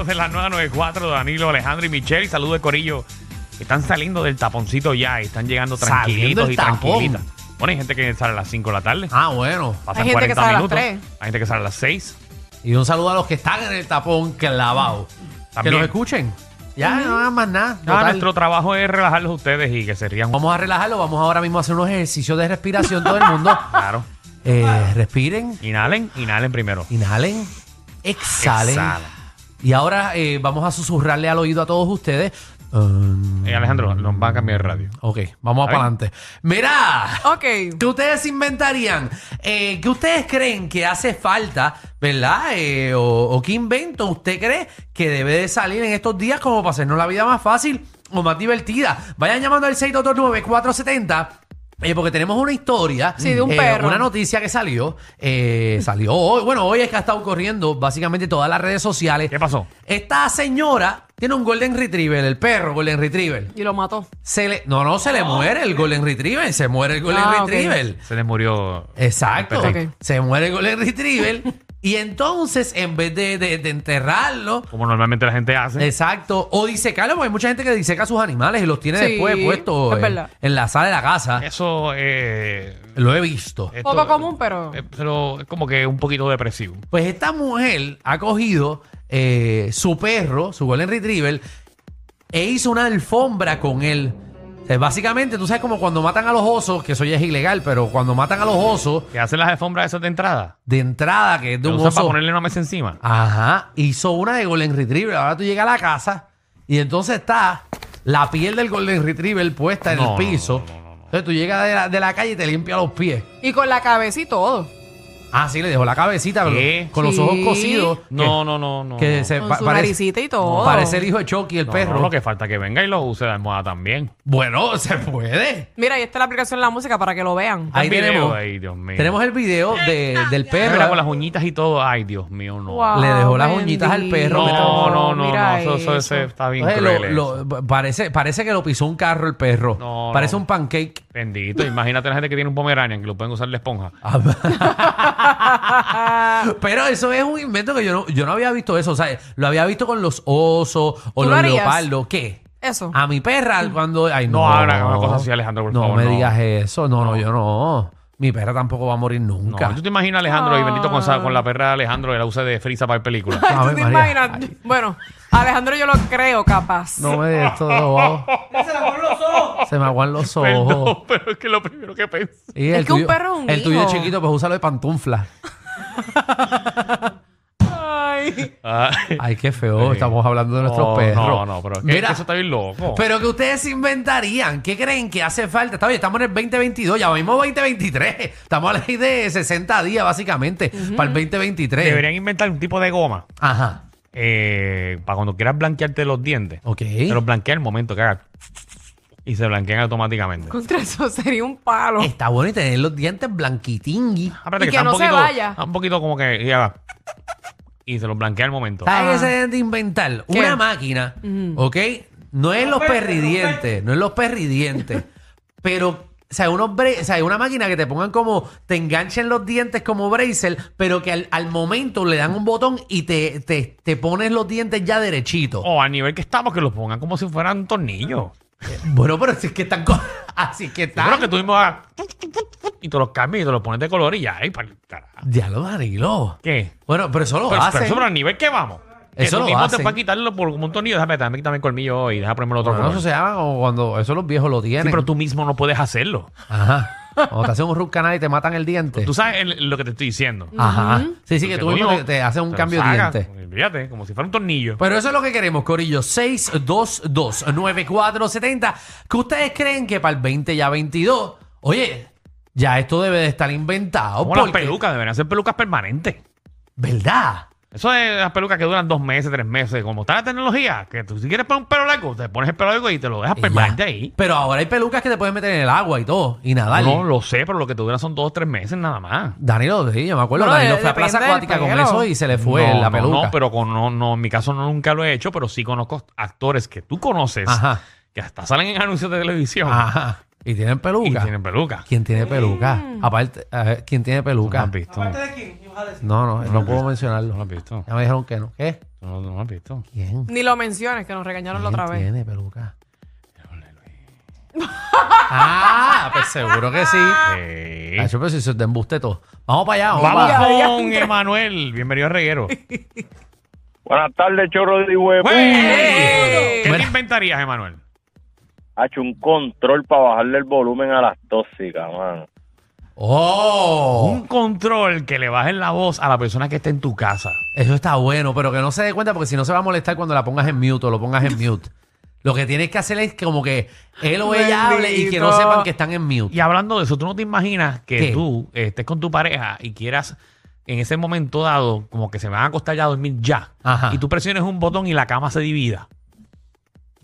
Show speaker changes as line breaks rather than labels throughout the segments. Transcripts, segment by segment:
regueros de la 994, Danilo, Alejandro y Michelle. Saludos de Corillo. Están saliendo del taponcito ya y están llegando
Saliendo
tranquilitos y
tapón.
tranquilitas. Bueno, hay gente que sale a las 5 de la tarde.
Ah, bueno.
Pasan
Hay gente que
40
sale a las
minutos.
3.
Hay gente que sale a las 6.
Y un saludo a los que están en el tapón clavado. Que
También.
nos escuchen. Ya, no hagan más nada.
Ah,
Total.
nuestro trabajo es relajarlos a ustedes y que se rían.
Vamos a relajarlo. Vamos ahora mismo a hacer unos ejercicios de respiración todo el mundo.
Claro.
Eh, respiren,
Inhalen, inhalen primero.
inhalen, exhalen.
Exhala.
Y ahora eh, vamos a susurrarle al oído a todos ustedes. Um,
Eh, Alejandro, nos van a cambiar de radio.
ok, vamos para adelante. Mira,
Ok.
¿qué ustedes inventarían? Eh, ¿Qué ustedes creen que hace falta, verdad? Eh, o, o qué invento usted cree que debe de salir en estos días como para hacernos la vida más fácil o más divertida? Vayan llamando al 629-470. Eh, porque tenemos una historia,
Sí, de un
eh,
perro.
una noticia que salió, eh, salió hoy, bueno, hoy es que ha estado corriendo básicamente todas las redes sociales.
¿Qué pasó?
Esta señora tiene un Golden Retriever, el perro Golden Retriever.
Y lo mató.
Se le, no, no, se le muere el Golden Retriever, se muere el Golden
Ah, ok.
Retriever.
Se les murió.
Exacto.
Ok.
Se muere el Golden Retriever. y entonces, en vez de, de- de enterrarlo,
Como normalmente la gente hace.
exacto, o disecarlo, porque hay mucha gente que diseca sus animales y los tiene
Sí,
después puestos
es
en,
verdad.
en la sala de la casa.
Eso eh,
Lo he visto.
esto-
Poco común, pero-
eh, pero es como que un poquito depresivo.
Pues esta mujer ha cogido eh, su perro, su Golden Retriever, e hizo una alfombra con él. O sea, básicamente, tú sabes como cuando matan a los osos, que eso ya es ilegal, pero cuando matan a los osos,
Que hacen las alfombras esas de entrada.
de entrada, que es de
Lo
un
usan para
oso.
ponerle una mesa encima.
Ajá, hizo una de Golden Retriever. Ahora tú llegas a la casa y entonces está la piel del Golden Retriever puesta en
No,
el
no,
piso.
no, no, no, no.
Entonces tú llegas de la, de la calle y te limpia los pies.
Y con la cabeza y todo.
Ah, sí, le dejó la cabecita pero
¿Qué?
con los
Sí.
ojos cosidos.
No, no, no, no.
Que
no.
se
Con
pa-
su
parece,
naricita y todo.
parece el hijo de Chucky, el
No,
perro.
no, lo que falta es que venga y lo use de almohada también.
Bueno, se puede.
Mira, ahí está la aplicación de la música para que lo vean.
Ahí
video
tenemos,
ahí, Dios mío.
tenemos el video de, del
Mira,
perro.
con las uñitas y todo. Ay, Dios mío, no.
Wow,
Le dejó las uñitas al perro,
No,
mira.
no, no, no.
Mira
Eso, eso,
eso.
ese está bien
Oye,
cruel.
lo-
eso.
lo- parece, parece que lo pisó un carro el perro.
No,
parece
no.
un pancake.
Bendito. Imagínate la gente que tiene un Pomeranian que lo pueden usar de esponja.
Pero eso es un invento que yo no, yo no había visto eso. O sea, lo había visto con los osos o
¿Tú lo
los
harías?
leopardos. ¿Qué?
Eso.
A mi perra cuando... Ay, no,
No una cosa así, Alejandro, por
no
favor,
me digas eso. No, no, yo no. Mi perra tampoco va a morir
No,
nunca.
¿tú te imaginas Alejandro y bendito con, la perra de Alejandro que la usa de frisa para el película?
Ay,
Ave
¿tú te
María.
imaginas? Bueno, Alejandro yo lo creo capaz.
No me des todo. Se me aguan los ojos.
Perdón, pero es que lo primero que pensé.
Y
Es
el
que un
tuyo-
perro es un
El tuyo
hijo.
chiquito, pues úsalo de pantufla.
Ay.
Qué feo. Estamos hablando de nuestros
No,
perros.
No, no, pero es que
Mira,
eso está bien loco.
Pero que ustedes inventarían, ¿qué creen que hace falta? Está bien, estamos en el 2022, ya mismo 2023. Estamos a la ley de 60 días, básicamente, para el 2023.
Deberían inventar un tipo de goma
Ajá.
eh, para cuando quieras blanquearte los dientes.
Ok.
Te los blanquea el momento que hagas. Y se blanquean automáticamente.
Contra eso sería un palo.
Está bueno y tener los dientes blanquitingui.
Espérate,
Y que
está
no
un
se vaya.
está un poquito como que y haga. Y se los blanquea al momento.
¿Sabes qué se deben de inventar?
¿Qué?
Una máquina, ¿ok? No es los perridientes, no es los perridientes, pero, o sea, unos bre- o sea, una máquina que te pongan como, te enganchen los dientes como bracer, pero que al, al momento le dan un botón y te, te, te pones los dientes ya derechitos.
O a nivel que estamos, que los pongan como si fueran tornillos.
Bueno, pero si es que están, co- así que
Yo creo
están.
que tú mismo y te los cambias y te los pones de color y ya. Ay, carajo.
Diablo, Danilo.
¿Qué?
Bueno, pero eso lo
Pero, pero
hacen.
eso pero a nivel que vamos. Que
Eso
tú
lo
mismo
hacen.
te puedes quitarlo por un tornillo. Déjame, déjame quitarme el colmillo y deja ponerme el otro
Bueno,
color.
eso se llama como cuando eso los viejos lo
Sí,
tienen.
pero tú mismo no puedes hacerlo.
Ajá. Cuando te hacen un root canal y te matan el diente.
Tú sabes el- lo que te estoy diciendo.
Ajá. Sí, sí, que tú mismo te, te haces un
lo
cambio de diente.
Fíjate, como si fuera un tornillo.
Pero eso es lo que queremos, Corillo. 622-9470. ¿Qué ustedes creen que para el 20 ya 22? Oye, ya esto debe de estar inventado.
como las
porque-
pelucas, deberían ser pelucas permanentes.
¿Verdad?
Eso es las pelucas que duran dos meses, tres meses. Como está la tecnología, que tú si quieres poner un pelo largo, te pones el pelo largo y te lo dejas
Y
permanente
ya.
ahí.
Pero ahora hay pelucas que te puedes meter en el agua y todo. Y nadar.
No lo sé, pero lo que te dura son dos, tres meses nada más.
Danilo, sí, yo me acuerdo.
Bueno,
Danilo fue a Plaza Acuática con eso y se le fue
no,
la
no,
peluca.
No, pero con, no, no, en mi caso no, nunca lo he hecho, pero sí conozco actores que tú conoces
Ajá.
que hasta salen en anuncios de televisión.
Ajá. ¿Y tienen peluca?
y tienen peluca.
¿Quién tiene peluca? Aparte, a ver, ¿quién tiene
¿No
peluca?
has visto? No
No, no, no,
lo has
puedo mencionarlo.
lo has visto.
Ya me dijeron que no. ¿Qué?
No, no lo has visto.
¿Quién?
Ni lo menciones, que nos regañaron la
¿Quién
otra vez.
tiene peluca? ah, pues seguro que sí.
Sí.
Pero si se te embuste todo. Vamos para allá, vamos,
Vamos
para
con. Emanuel. Bienvenido a Reguero.
Buenas tardes, chorro de huevo.
¿Qué te inventarías, Emanuel?
Ha hecho un control para bajarle el volumen a las tóxicas, mano.
¡Oh!
Un control que le baje la voz a la persona que esté en tu casa.
Eso está bueno, pero que no se dé cuenta porque si no se va a molestar cuando la pongas en mute o lo pongas en mute. Lo que tienes que hacer es que como que él o ella hable y que no sepan que están en mute.
Y hablando de eso, ¿tú no te imaginas que
¿Qué?
tú estés con tu pareja y quieras en ese momento dado como que se van a acostar ya a dormir ya?
Ajá.
Y tú presiones un botón y la cama se divida.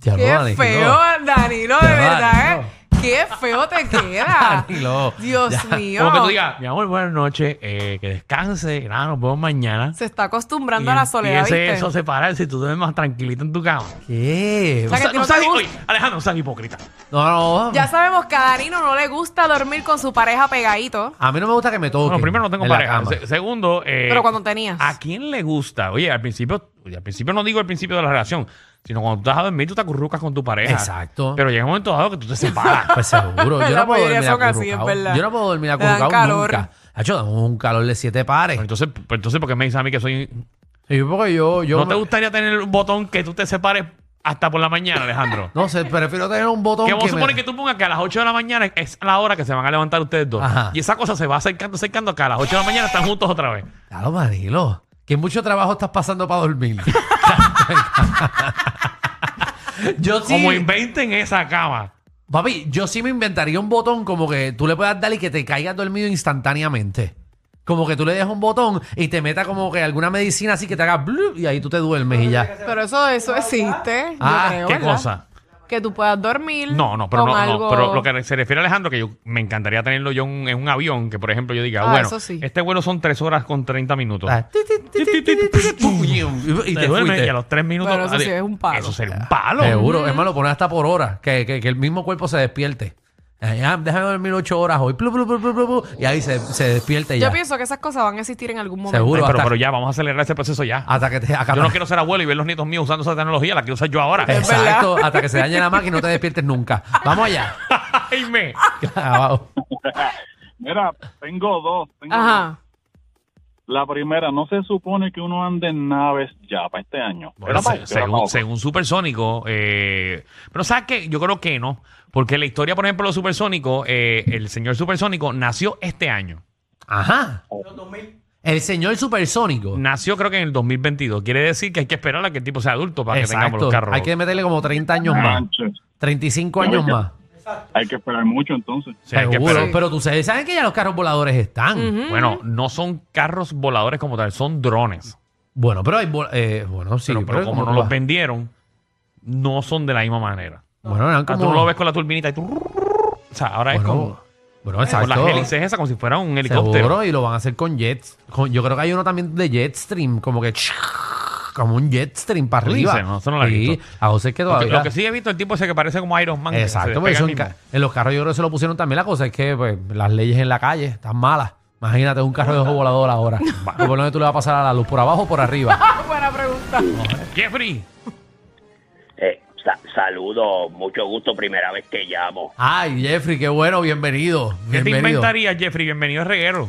Ya lo,
Qué
Danilo.
feo, Danilo, de
Ya,
verdad,
Danilo.
¿eh? Qué feo te queda.
Danilo.
Dios
Ya.
mío.
Como que tú digas, mi amor, buenas noches, eh, que descanse, que nada, nos vemos mañana.
Se está acostumbrando
Y
a la soledad,
empiece
¿viste?
eso a separarse y tú te ves más tranquilito en tu cama.
¿Qué?
O sea, que ti no
oye, Alejandro, no seas hipócrita.
No, no.
Ya sabemos que a Danilo no le gusta dormir con su pareja pegadito.
A mí no me gusta que me toquen.
Bueno, primero no tengo pareja. Se- segundo, eh,
Pero cuando tenías.
¿a quién le gusta? Oye, al principio, al principio no digo el principio de la relación, sino cuando tú estás a dormir, tú te acurrucas con tu pareja.
Exacto.
Pero llega un momento dado que tú te separas.
Pues seguro. Yo no puedo dormir acurrucado.
verdad.
Yo no puedo dormir acurrucado
calor.
nunca. Hacho, un calor de siete pares.
Pues entonces, pues entonces, ¿por qué me dices a mí que soy...
Y porque yo, yo
¿No te gustaría tener un botón que tú te separes hasta por la mañana, Alejandro?
No sé, prefiero tener un botón
Que vamos a
que me-
suponer que tú pongas que a las 8 de la mañana es la hora que se van a levantar ustedes dos.
Ajá.
Y esa cosa se va acercando, acercando, que a las 8 de la mañana están juntos otra vez.
Claro, Danilo. Que mucho trabajo estás pasando para dormir. yo sí.
Como inventen esa cama.
Papi, yo sí me inventaría un botón como que tú le puedas dar y que te caigas dormido instantáneamente. Como que tú le dejas un botón y te meta como que alguna medicina así que te haga blup, y ahí tú te duermes y ya.
Pero eso, eso existe. yo
Ah,
creo,
¿Qué
¿verdad?
cosa?
Que tú puedas dormir.
No, no, pero
con
no, no,
algo...
pero lo que se refiere a Alejandro, que yo me encantaría tenerlo yo en, en un avión, que por ejemplo yo diga,
Ah,
bueno,
sí.
este vuelo son 3 horas con 30 minutos.
Ah, y
te duermes y a los 3 minutos.
Pero eso sí es un palo.
Eso sería un palo.
Seguro, es más, lo pones hasta por hora, que, que, que el mismo cuerpo se despierte. Ah, déjame dormir ocho horas hoy, plu, plu, plu, plu, plu, plu, y ahí se, se despierte ya.
Yo pienso que esas cosas van a existir en algún momento.
Seguro.
Ay, pero,
hasta-
pero ya, vamos a acelerar ese proceso ya.
Hasta que te acá-
Yo no quiero ser abuelo y ver los nietos míos usando esa tecnología, la quiero usar yo ahora.
Exacto, hasta que se dañe la máquina y no te despiertes nunca. Vamos allá.
Ay, me.
Abajo.
Mira, tengo dos. tengo dos. La primera, no se supone que uno ande en naves ya para este año.
Bueno, se-
para
según, según Supersónico, eh, pero ¿sabes qué? Yo creo que no. Porque la historia, por ejemplo, de los Supersónicos, eh, el señor Supersónico nació este año.
Ajá. El señor supersónico.
Nació creo que en el 2022. Quiere decir que hay que esperar a que el tipo sea adulto para que tengamos los carros.
Hay que meterle como 30 años más.
Manches.
35 años más.
Hay que esperar mucho entonces.
Sí, hay que
Seguro.
esperar.
Pero tú sabes, ¿saben que ya los carros voladores están?
Ujú.
Bueno, no son carros voladores como tal, son drones.
Bueno, pero hay... vol- eh, bueno, sí.
pero, pero como no los vendieron, no son de la misma manera.
Bueno, eran como...
tú no lo ves con la turbinita y tú... O sea, ahora es
bueno,
como...
bueno,
Con
exacto.
las hélices esa como si fuera un helicóptero.
Seguro, y lo van a hacer con jets. Con- yo creo que hay uno también de Jetstream, como que... Como un Jetstream para
¿Tú
arriba.
dices? No, eso no lo he
sí,
visto.
a José que
Lo que,
todavía...
lo que sí he visto, el tipo ese que parece como Iron Man.
Exacto, porque eso
él
en, en los carros yo creo que se lo pusieron también. La cosa es que pues, las leyes en la calle están malas. Imagínate un carro de ojo volador ahora. ¿Por dónde tú le vas a pasar a la luz? ¿Por abajo o por arriba?
Buena pregunta.
Jeffrey.
Eh, sa- saludos, mucho gusto, primera vez que llamo.
Ay, Jeffrey, qué bueno, bienvenido.
¿Qué te inventarías, Jeffrey? Bienvenido a Reguero.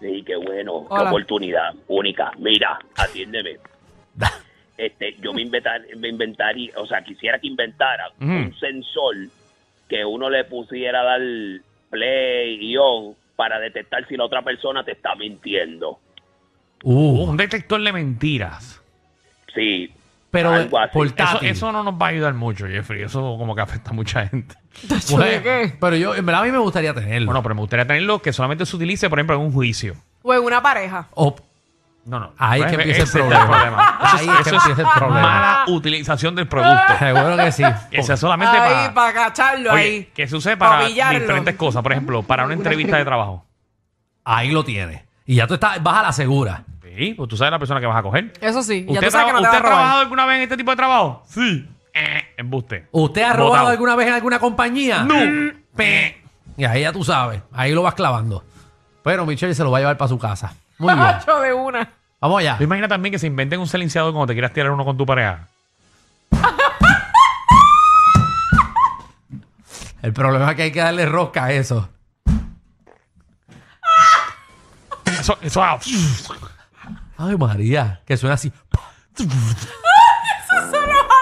Sí, qué bueno, qué
Hola.
oportunidad única. Mira, atiéndeme. Este, yo me, inventar, me inventaría, o sea, quisiera que inventara un sensor que uno le pusiera a dar play y on para detectar si la otra persona te está mintiendo.
Uh,
un detector de mentiras.
Sí,
pero
algo así.
Eso, no nos va a ayudar mucho, Jeffrey. Eso como que afecta a mucha gente.
¿De qué?
Pero yo, en verdad, a mí me gustaría tenerlo.
Bueno, pero me gustaría tenerlo que solamente se utilice, por ejemplo, en un juicio.
O en una pareja.
O-
No, no.
Ahí es que empieza el problema.
Eso
Ahí
es,
que
eso
empieza el problema.
mala utilización del producto.
seguro que sí.
Que sea solamente
Ahí,
para...
para cacharlo
Oye,
ahí.
que se use para
pillarlo.
diferentes cosas. Por ejemplo, para una entrevista de trabajo.
Ahí lo tienes. Y ya tú estás, vas a la segura.
Sí, pues tú sabes la persona que vas a coger.
Eso sí. Ya
¿Usted,
tú sabes que no te
¿usted ha
robar.
trabajado alguna vez en este tipo de trabajo? Sí. Eh, Embuste.
¿Usted ha robado
Botado.
alguna vez en alguna compañía?
No.
Pe. Y ahí ya tú sabes, ahí lo vas clavando. Pero Michelle se lo va a llevar para su casa. Muy bien.
De una.
Vamos allá.
¿Tú imaginas también que se inventen un silenciador cuando te quieras tirar uno con tu pareja?
El problema es que hay que darle rosca a eso.
Eso, eso. ah,
Ay, María, que suena así.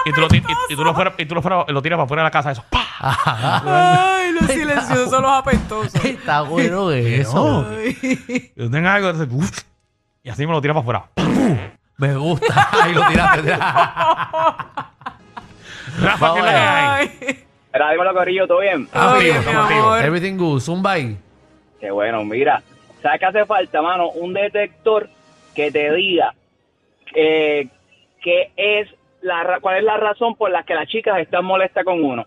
y tú lo, ti- y, y tú lo, fuera- y tú lo, fuera- lo tiras para fuera de la casa. Eso. ¡pa!
Ay, los silenciosos son los apestosos.
Está bueno eso.
Y tú tengas algo. entonces, uf, y así me lo tiras para afuera.
Me gusta. Ahí lo tiraste.
Rafa, ¿qué que hay?
Ay.
Pero dímelo, Corillo, ¿todo bien?
Todo
Estamos
bien,
activos,
mi
estamos activos.
amor.
Everything good. Zumba ahí.
Qué bueno, mira. ¿Sabes qué hace falta, mano? Un detector que te diga eh, qué es la, ra- cuál es la razón por la que las chicas están molestas con uno.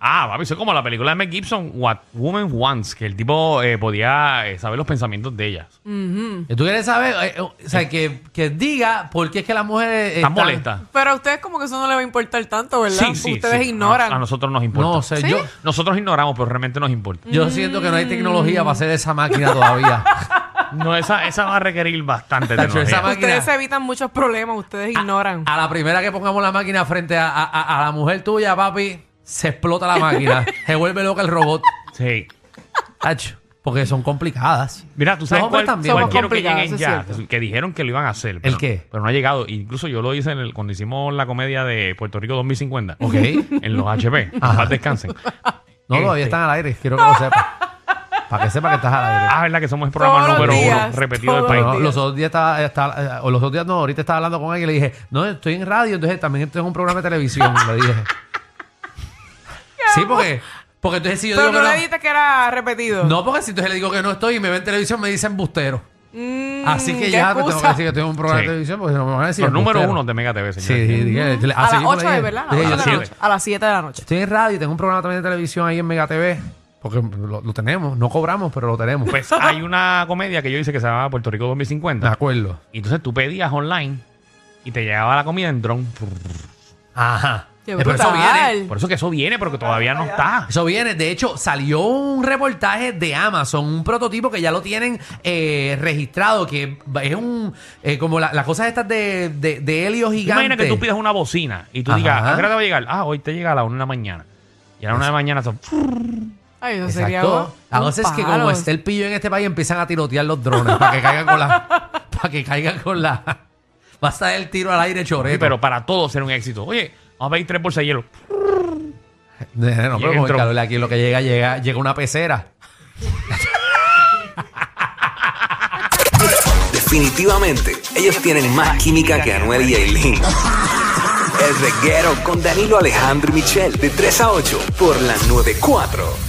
Ah, papi, eso es como la película de Mel Gibson, What Woman Wants, que el tipo eh, podía eh, saber los pensamientos de ellas.
Ujú.
¿Tú quieres saber? eh, o sea, que, que diga por qué es que las mujeres
Están molestas.
Pero a ustedes como que eso no les va a importar tanto, ¿verdad?
Sí, sí.
ustedes
sí.
ignoran.
A, a nosotros nos importa.
No sé,
¿Sí?
yo,
Nosotros ignoramos, pero realmente nos importa.
yo siento que no hay tecnología para hacer esa máquina todavía.
No, esa, esa va a requerir bastante
Tacho,
tecnología.
esa máquina-
Ustedes se evitan muchos problemas, ustedes ignoran.
A la primera que pongamos la máquina frente a, a- a- a la mujer tuya, papi, se explota la máquina. se vuelve loca el robot.
Sí.
Tacho, porque son complicadas.
Mira, tú sabes
Los hombres
cuál,
también.
cuál
Somos
quiero que lleguen
es cierto.
Que dijeron que lo iban a hacer. Pero,
qué?
Pero no ha llegado. Incluso yo lo hice en el, cuando hicimos la comedia de Puerto Rico 2050.
Ok.
En los HP.
Ajá.
Paz descansen.
No, todavía
Este.
están al aire, quiero que lo sepas. Para que sepa que estás al aire.
Ah, verdad que somos el programa
Todos los
número uno repetido del
todos
país.
los
No,
días.
los otros días estaba, estaba- eh, o los otros días no, ahorita estaba hablando con alguien y le dije, no, estoy en radio, entonces también estoy en un programa de televisión, le dije. Sí, porque, porque entonces si yo
Pero
digo
no
que
le
no,
dijiste que era repetido.
no, porque si entonces le digo que no estoy y me ven en televisión me dicen bustero.
Mm,
Así que
qué
ya me tengo que
excusa.
decir que estoy en un programa
Sí.
de televisión porque si no me van a decir
Los números
embustero.
uno de Mega TV,
Sí,
señores.
dije, dije,
A
así
las
yo le
8
dije.
de verdad. A las de la noche. A las 7 de la noche.
Estoy en radio y tengo un programa también de televisión ahí en Mega TV. Porque lo, lo tenemos, no cobramos, pero lo tenemos.
Pues hay una comedia que yo hice que se llama Puerto Rico
me
2050.
acuerdo.
Y entonces tú pedías online y te llegaba la comida en drone.
Ajá.
Qué
Eh, pero eso viene.
Por eso que eso viene, porque todavía no está.
Eso viene. De hecho, salió un reportaje de Amazon, un prototipo que ya lo tienen eh, registrado, que es un. eh, como la- las cosas estas de, de, de helio gigante.
Imagina que tú pidas una bocina y tú
Ajá.
digas, ¿a qué hora te va a llegar? Ah, hoy te llega a la una de la mañana. Y a la una de la mañana son...
Ay, eso sería
Exacto. La cosa es que como esté el pillo en este país, empiezan a tirotear los drones para que caigan con la. para que caigan con la. Va a estar el tiro al aire choreto.
Sí, pero para todos será un éxito. Oye, vamos a pedir tres bolsas de hielo.
No, pero
Llega el
con el calor de aquí lo que llega, llega, llega una pecera.
Definitivamente, ellos tienen más química que Anuel y Aileen. El reguero con Danilo Alejandro y Michel, de 3 a 8, por la 94.